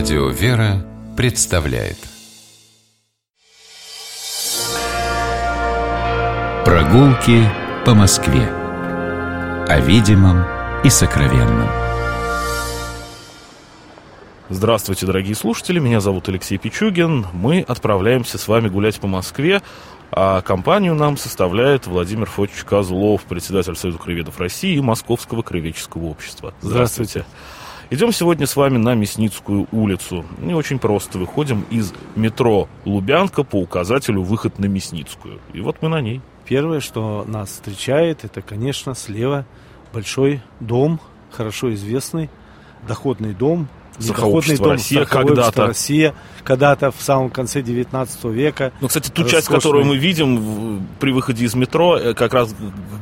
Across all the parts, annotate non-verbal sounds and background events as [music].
Радио «Вера» представляет Прогулки по Москве О видимом и сокровенном Здравствуйте, дорогие слушатели, меня зовут Алексей Пичугин. Мы отправляемся с вами гулять по Москве, а компанию нам составляет Владимир Фотич Козлов, председатель Союза краеведов России и Московского краеведческого общества. Здравствуйте. Идем сегодня с вами на Мясницкую улицу. И очень просто. Выходим из метро Лубянка по указателю «Выход на Мясницкую». И вот мы на ней. Первое, что нас встречает, это, конечно, слева большой дом, хорошо известный, доходный дом, Страховой дом Россия когда-то. Россия когда-то в самом конце 19 века. Ну, кстати, ту часть, которую мы видим при выходе из метро, э, как раз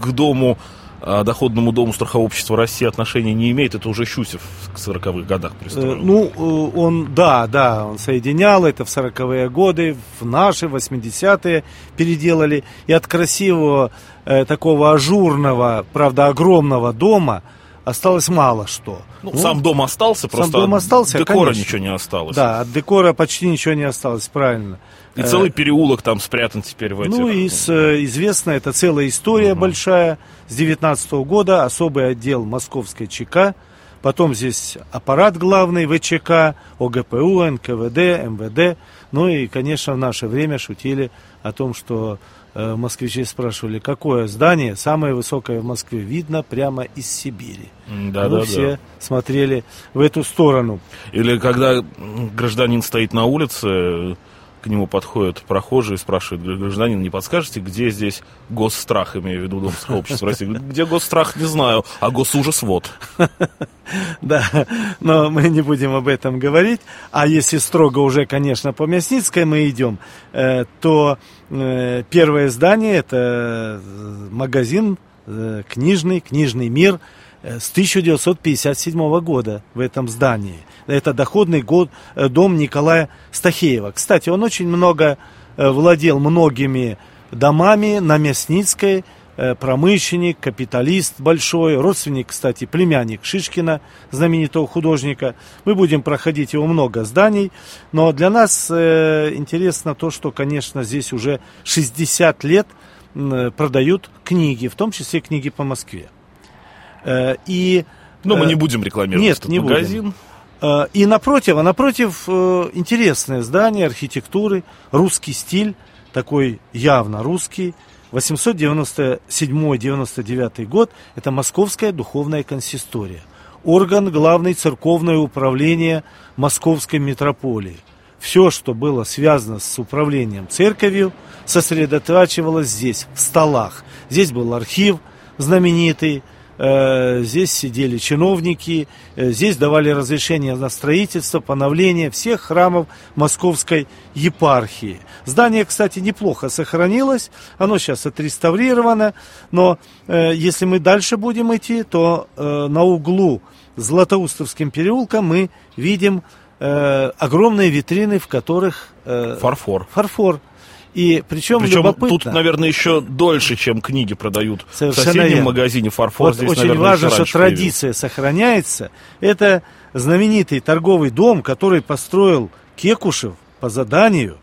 к дому доходному дому страхового общества России отношения не имеет, это уже Щусев в 40-х годах пристроил. Э, ну, э, он, да, да, он соединял это в 40-е годы, в наши 80-е переделали. И от красивого э, такого ажурного, правда, огромного дома – осталось мало что. Ну, ну, сам дом остался, просто сам дом остался, декора конечно. ничего не осталось. Да, от декора почти ничего не осталось, правильно. И целый переулок там спрятан теперь в этих... Ну, и с, э, известно, это целая история угу. большая. С 19 -го года особый отдел Московской ЧК, потом здесь аппарат главный ВЧК, ОГПУ, НКВД, МВД. Ну и, конечно, в наше время шутили о том, что Э, москвичи спрашивали, какое здание самое высокое в Москве видно прямо из Сибири. Да, ну, да, все да. смотрели в эту сторону. Или когда гражданин стоит на улице, к нему подходят прохожие и спрашивают, гражданин, не подскажете, где здесь госстрах, имею в виду Домское общество России? Где госстрах, не знаю, а госужас вот. [laughs] Да, но мы не будем об этом говорить. А если строго уже, конечно, по Мясницкой мы идем, э, то э, первое здание это э, магазин книжный, книжный мир – с 1957 года в этом здании. Это доходный год, э, дом Николая Стахеева. Кстати, он очень много э, владел многими домами на Мясницкой, промышленник, капиталист большой, родственник, кстати, племянник Шишкина, знаменитого художника. Мы будем проходить его много зданий, но для нас интересно то, что, конечно, здесь уже 60 лет продают книги, в том числе книги по Москве. Э, и, Но мы э, не будем рекламировать нет, этот не магазин. Будем. Э, и напротив, а напротив интересное здание архитектуры, русский стиль, такой явно русский. 897-99 год – это Московская духовная консистория. Орган главной церковное управление Московской митрополии. Все, что было связано с управлением церковью, сосредотачивалось здесь, в столах. Здесь был архив знаменитый, здесь сидели чиновники, э, здесь давали разрешение на строительство, поновление всех храмов Московской епархии. Здание, кстати, неплохо сохранилось, оно сейчас отреставрировано, но э, если мы дальше будем идти, то на углу Златоустовским переулком мы видим огромные витрины, в которых... фарфор. Фарфор. И причем, причем любопытно... тут, наверное, еще дольше, чем книги продают Совершенно в соседнем верно. магазине фарфор. Вот здесь, очень наверное, важно, что традиция появился. сохраняется. Это знаменитый торговый дом, который построил Кекушев по заданию,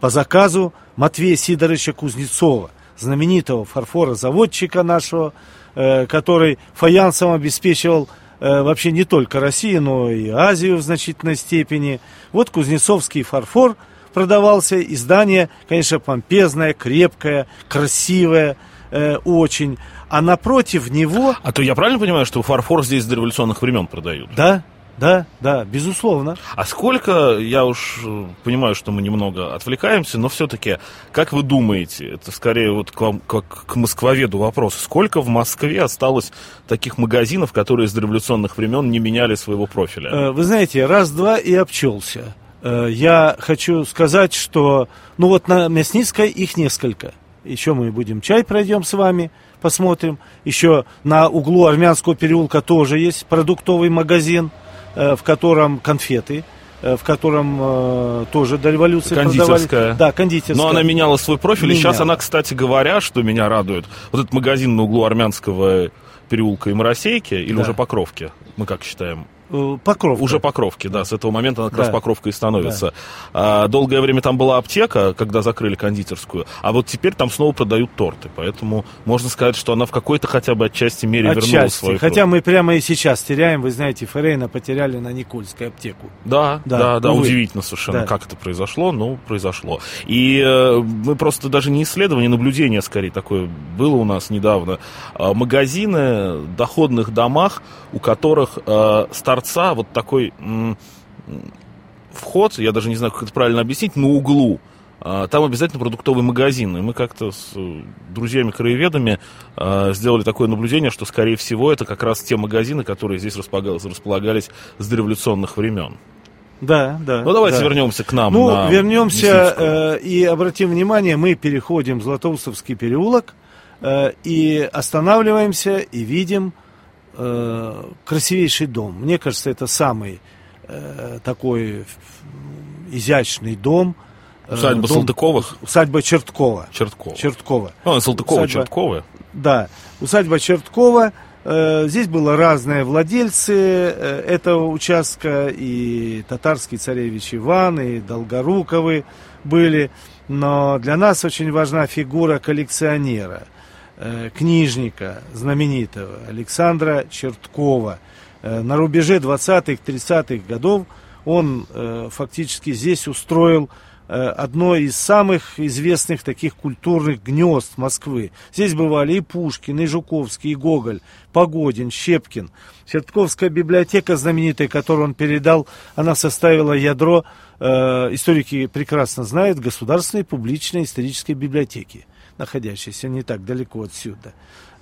по заказу Матвея Сидоровича Кузнецова, знаменитого фарфорозаводчика нашего, э, который фаянсом обеспечивал э, вообще не только Россию, но и Азию в значительной степени. Вот кузнецовский фарфор – продавался. Издание, конечно, помпезное, крепкое, красивое э, очень. А напротив него... А то я правильно понимаю, что фарфор здесь до революционных времен продают? Да, да, да, безусловно. А сколько, я уж э, понимаю, что мы немного отвлекаемся, но все-таки, как вы думаете, это скорее вот к вам, как к москвоведу вопрос, сколько в Москве осталось таких магазинов, которые с революционных времен не меняли своего профиля? Э, вы знаете, раз-два и обчелся. Э, я хочу сказать, что, ну вот на Мясницкой их несколько. Еще мы будем чай пройдем с вами, посмотрим. Еще на углу Армянского переулка тоже есть продуктовый магазин, э, в котором конфеты э, в котором э, тоже до революции кондитерская. продавали. Да, кондитерская. Но она меняла свой профиль, меняла. и сейчас она, кстати говоря, что меня радует, вот этот магазин на углу Армянского переулка и Моросейки, или да. уже Покровки, мы как считаем? Э, Покровка. Уже Покровки, да. С этого момента она как раз Да. Покровка и становится. А, долгое время там была аптека, когда закрыли кондитерскую, а вот теперь там снова продают торты. Поэтому можно сказать, что она в какой-то хотя бы отчасти мере вернула Отчасти. свою Хотя кровь. мы прямо и сейчас теряем, вы знаете, Феррейна потеряли на Никольской аптеку. Да, да, Да, да, увы. удивительно совершенно, Да. как это произошло, но произошло. И э, мы просто даже не исследование, наблюдение скорее такое было у нас недавно. А, магазины в доходных домах, у которых э, с торца вот такой вход, я даже не знаю, как это правильно объяснить, на углу. А, Там обязательно продуктовый магазин. И мы как-то с э, друзьями-краеведами э, сделали такое наблюдение, что, скорее всего, это как раз те магазины, которые здесь располагались, располагались с дореволюционных времен. Да, да. Ну, давайте да. вернемся к нам. Ну, на вернемся э, и обратим внимание, мы переходим в Златоустовский переулок э, и останавливаемся и видим э, красивейший дом. Мне кажется, это самый э, такой изящный дом. Э, Усадьба дом- Салтыковых? Усадьба Черткова. Черткова. Черткова. Ну, Салтыкова, Усадьба. Черткова. Да, усадьба Черткова. Э, Здесь было разные владельцы этого участка, и татарский царевич Иван, и Долгоруковы были. Но для нас очень важна фигура коллекционера, книжника знаменитого Александра Черткова. Э, На рубеже 20-х, 30-х годов он э, фактически здесь устроил э, одно из самых известных таких культурных гнезд Москвы. Здесь бывали и Пушкин, и Жуковский, и Гоголь, Погодин, Щепкин. Чертковская библиотека знаменитая, которую он передал, она составила ядро, э, историки прекрасно знают, государственной публичной исторической библиотеки, находящейся не так далеко отсюда.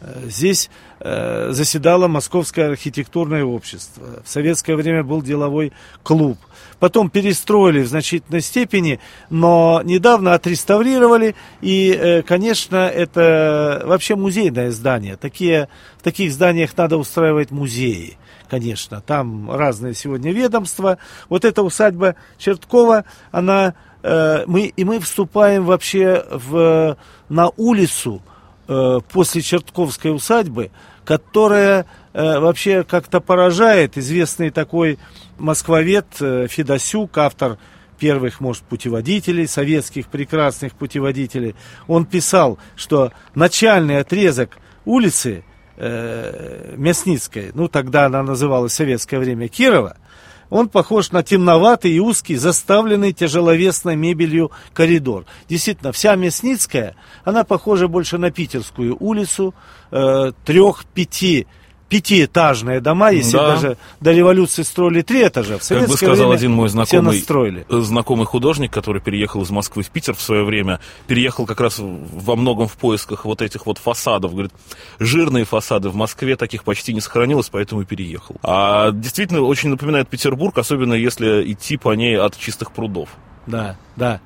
Э, Здесь э, заседало Московское архитектурное общество. В советское время был деловой клуб. Потом перестроили в значительной степени, но недавно отреставрировали. И, э, конечно, это вообще музейное здание. Такие, таких зданиях надо устраивать музеи. Конечно, там разные сегодня ведомства. Вот эта усадьба Черткова, она, э, мы, и мы вступаем вообще в, на улицу, э, после Чертковской усадьбы, которая э, вообще как-то поражает. Известный такой москвовед э, Федосюк, автор первых, может, путеводителей, советских прекрасных путеводителей, он писал, что начальный отрезок улицы э, Мясницкой, ну тогда она называлась в советское время Кирова, он похож на темноватый и узкий, заставленный тяжеловесной мебелью коридор. Действительно, вся Мясницкая, она похожа больше на Питерскую улицу, э, трех-пяти пятиэтажные дома, если Да. даже до революции строили три этажа. В Как бы сказал один мой знакомый, э, знакомый художник, который переехал из Москвы в Питер в свое время, переехал как раз во многом в поисках вот этих вот фасадов. Говорит, жирные фасады в Москве таких почти не сохранилось, поэтому и переехал. А действительно очень напоминает Петербург, особенно если идти по ней от чистых прудов. Да, да,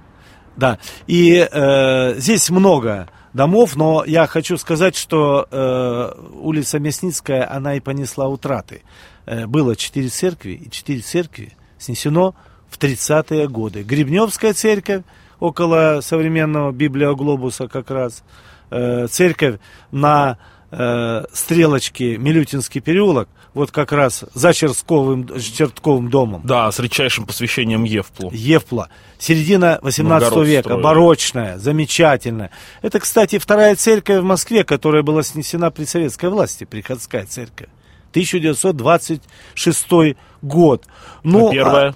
да. И э, здесь много домов, но я хочу сказать, что э, улица Мясницкая, она и понесла утраты. Э, было четыре церкви, и четыре церкви снесено в 30-е годы. Гребневская церковь около современного библиоглобуса как раз, э, церковь на э, стрелочке Милютинский переулок, вот как раз за Чертковым, Чертковым домом. Да, с редчайшим посвящением Евплу. Евпла. Середина 18 Новгород века, строили. барочная, замечательная. Это, кстати, вторая церковь в Москве, которая была снесена при советской власти, приходская церковь. 1926 год. Ну, А первая?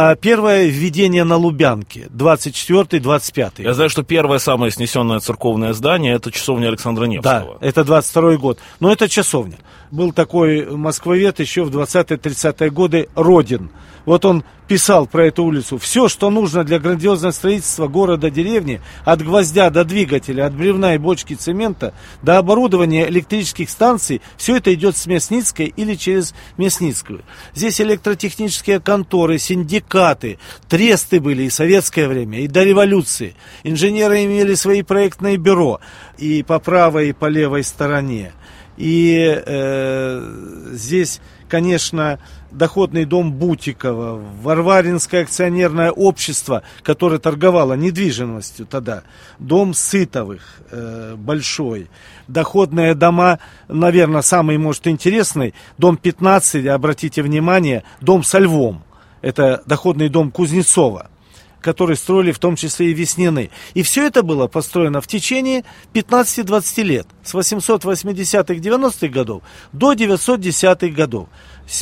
А, первое введение на Лубянке, 24-25. Я знаю, что первое самое снесенное церковное здание это часовня Александра Да, Невского. это 22 год. Но это часовня. Был такой москвовед еще в 20-30-е годы Родин. Вот он писал про эту улицу. Все, что нужно для грандиозного строительства города, деревни, от гвоздя до двигателя, от бревна и бочки цемента, до оборудования электрических станций, все это идет с Мясницкой или через Мясницкую. Здесь электротехнические конторы, синдикаты, тресты были и в советское время, и до революции. Инженеры имели свои проектные бюро и по правой, и по левой стороне. И э, здесь, конечно, доходный дом Бутикова, Варваринское акционерное общество, которое торговало недвижимостью тогда, дом Сытовых э, большой, доходные дома, наверное, самый, может, интересный, дом 15, обратите внимание, дом со львом, это доходный дом Кузнецова которые строили в том числе и Веснины. И все это было построено в течение 15-20 лет, с 880-х 90-х годов до 910-х годов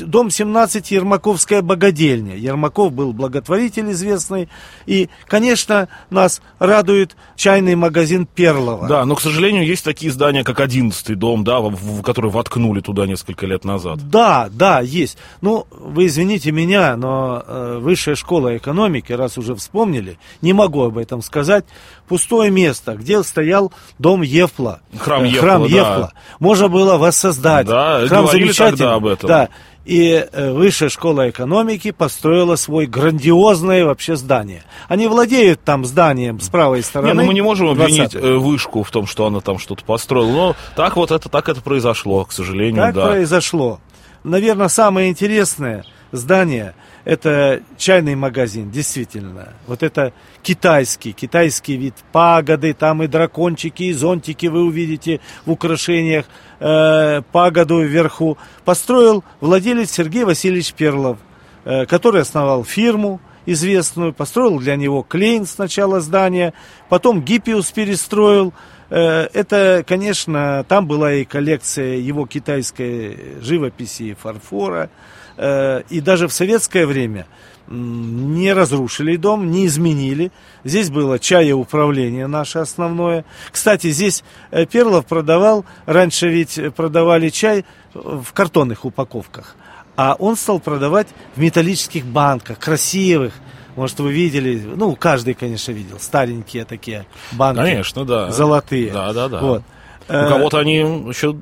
дом 17 Ермаковская богадельня. Ермаков был благотворитель известный. И, конечно, нас радует чайный магазин Перлова. Да, но, к сожалению, есть такие здания, как 11 дом, да, в, в, который воткнули туда несколько лет назад. Да, да, есть. Ну, вы извините меня, но э, высшая школа экономики, раз уже вспомнили, не могу об этом сказать, пустое место, где стоял дом Евпла. Храм Евпла, Храм да. Евпла. Можно было воссоздать. Да, Храм замечательный. об этом. Да. И э, Высшая школа экономики построила свой грандиозное вообще здание. Они владеют там зданием с правой стороны. Не, ну мы не можем обвинить 20-й. э, вышку в том, что она там что-то построила. Но так вот это, так это произошло, к сожалению, Так да. произошло. Наверное, самое интересное здание – это чайный магазин, действительно. Вот это китайский, китайский вид пагоды, там и дракончики, и зонтики вы увидите в украшениях, э, пагоду вверху. Построил владелец Сергей Васильевич Перлов, э, который основал фирму известную, построил для него Клейн сначала здание, потом Гиппиус перестроил, Э, это, конечно, там была и коллекция его китайской живописи и фарфора. Э, И даже в советское время не разрушили дом, не изменили. Здесь было чаеуправление наше основное. Кстати, здесь э, Перлов продавал, раньше ведь продавали чай в картонных упаковках. А он стал продавать в металлических банках, красивых, может, вы видели, ну, каждый, конечно, видел, старенькие такие банки. Конечно, да. Золотые. Да, да, да. Вот. У Э, кого-то они еще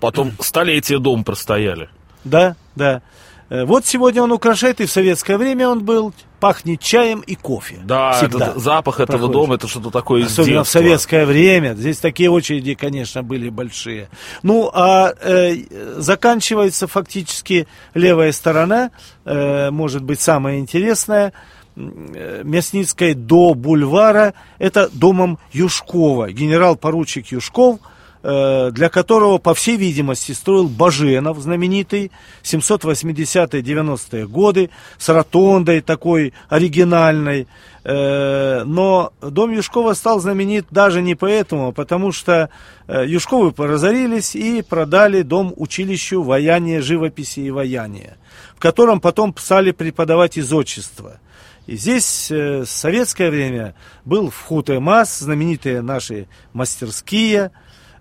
потом столетия дом простояли. Да, да. Э, Вот сегодня он украшает, и в советское время он был, пахнет чаем и кофе. Да, Всегда. этот запах этого проходишь. дома, это что-то такое из Особенно в советское время. Здесь такие очереди, конечно, были большие. Ну, а э, заканчивается фактически левая сторона, э, может быть, самая интересная, э, Мясницкой до бульвара, это домом Юшкова. Генерал-поручик Юшков, для которого, по всей видимости, строил Баженов, знаменитый, 780-90-е годы, с ротондой такой оригинальной. Э, Но дом Юшкова стал знаменит даже не поэтому, а потому что э, Юшковы поразорились и продали дом училищу ваяния, живописи и ваяния, в котором потом стали преподавать из отчества. И здесь э, в советское время был в Хутемас, знаменитые наши мастерские.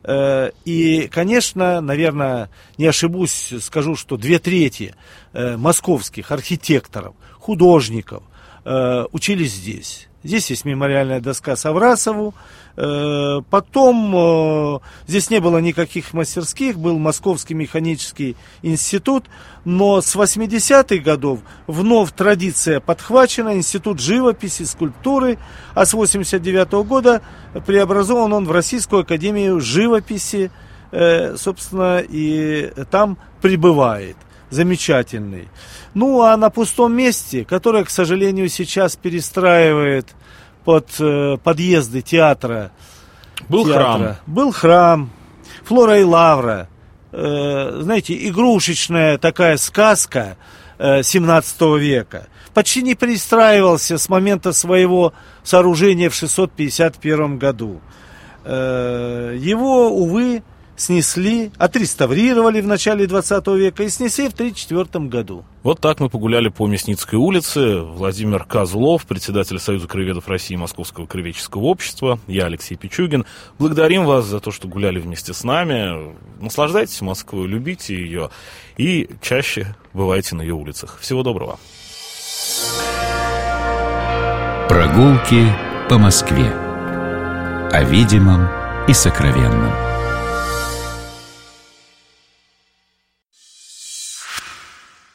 Э, И, конечно, наверное, не ошибусь, скажу, что две трети э, московских архитекторов, художников э, учились здесь. Здесь есть мемориальная доска Саврасову. Э, Потом э, здесь не было никаких мастерских, был Московский механический институт, но с 80-х годов вновь традиция подхвачена, институт живописи, скульптуры, а с 89 -го года преобразован он в Российскую академию живописи, э, собственно, и там пребывает замечательный. Ну, а на пустом месте, которое, к сожалению, сейчас перестраивает под э, подъезды театра. Был театра. храм. Был храм. Флора и Лавра. Э, знаете, игрушечная такая сказка э, 17 века. Почти не перестраивался с момента своего сооружения в 651 году. Э, его, увы, снесли, отреставрировали в начале 20 века и снесли в 1934 году. Вот так мы погуляли по Мясницкой улице. Владимир Козлов, председатель Союза краеведов России Московского краеведческого общества. Я Алексей Пичугин. Благодарим вас за то, что гуляли вместе с нами. Наслаждайтесь Москвой, любите ее и чаще бывайте на ее улицах. Всего доброго. Прогулки по Москве. О видимом и сокровенном.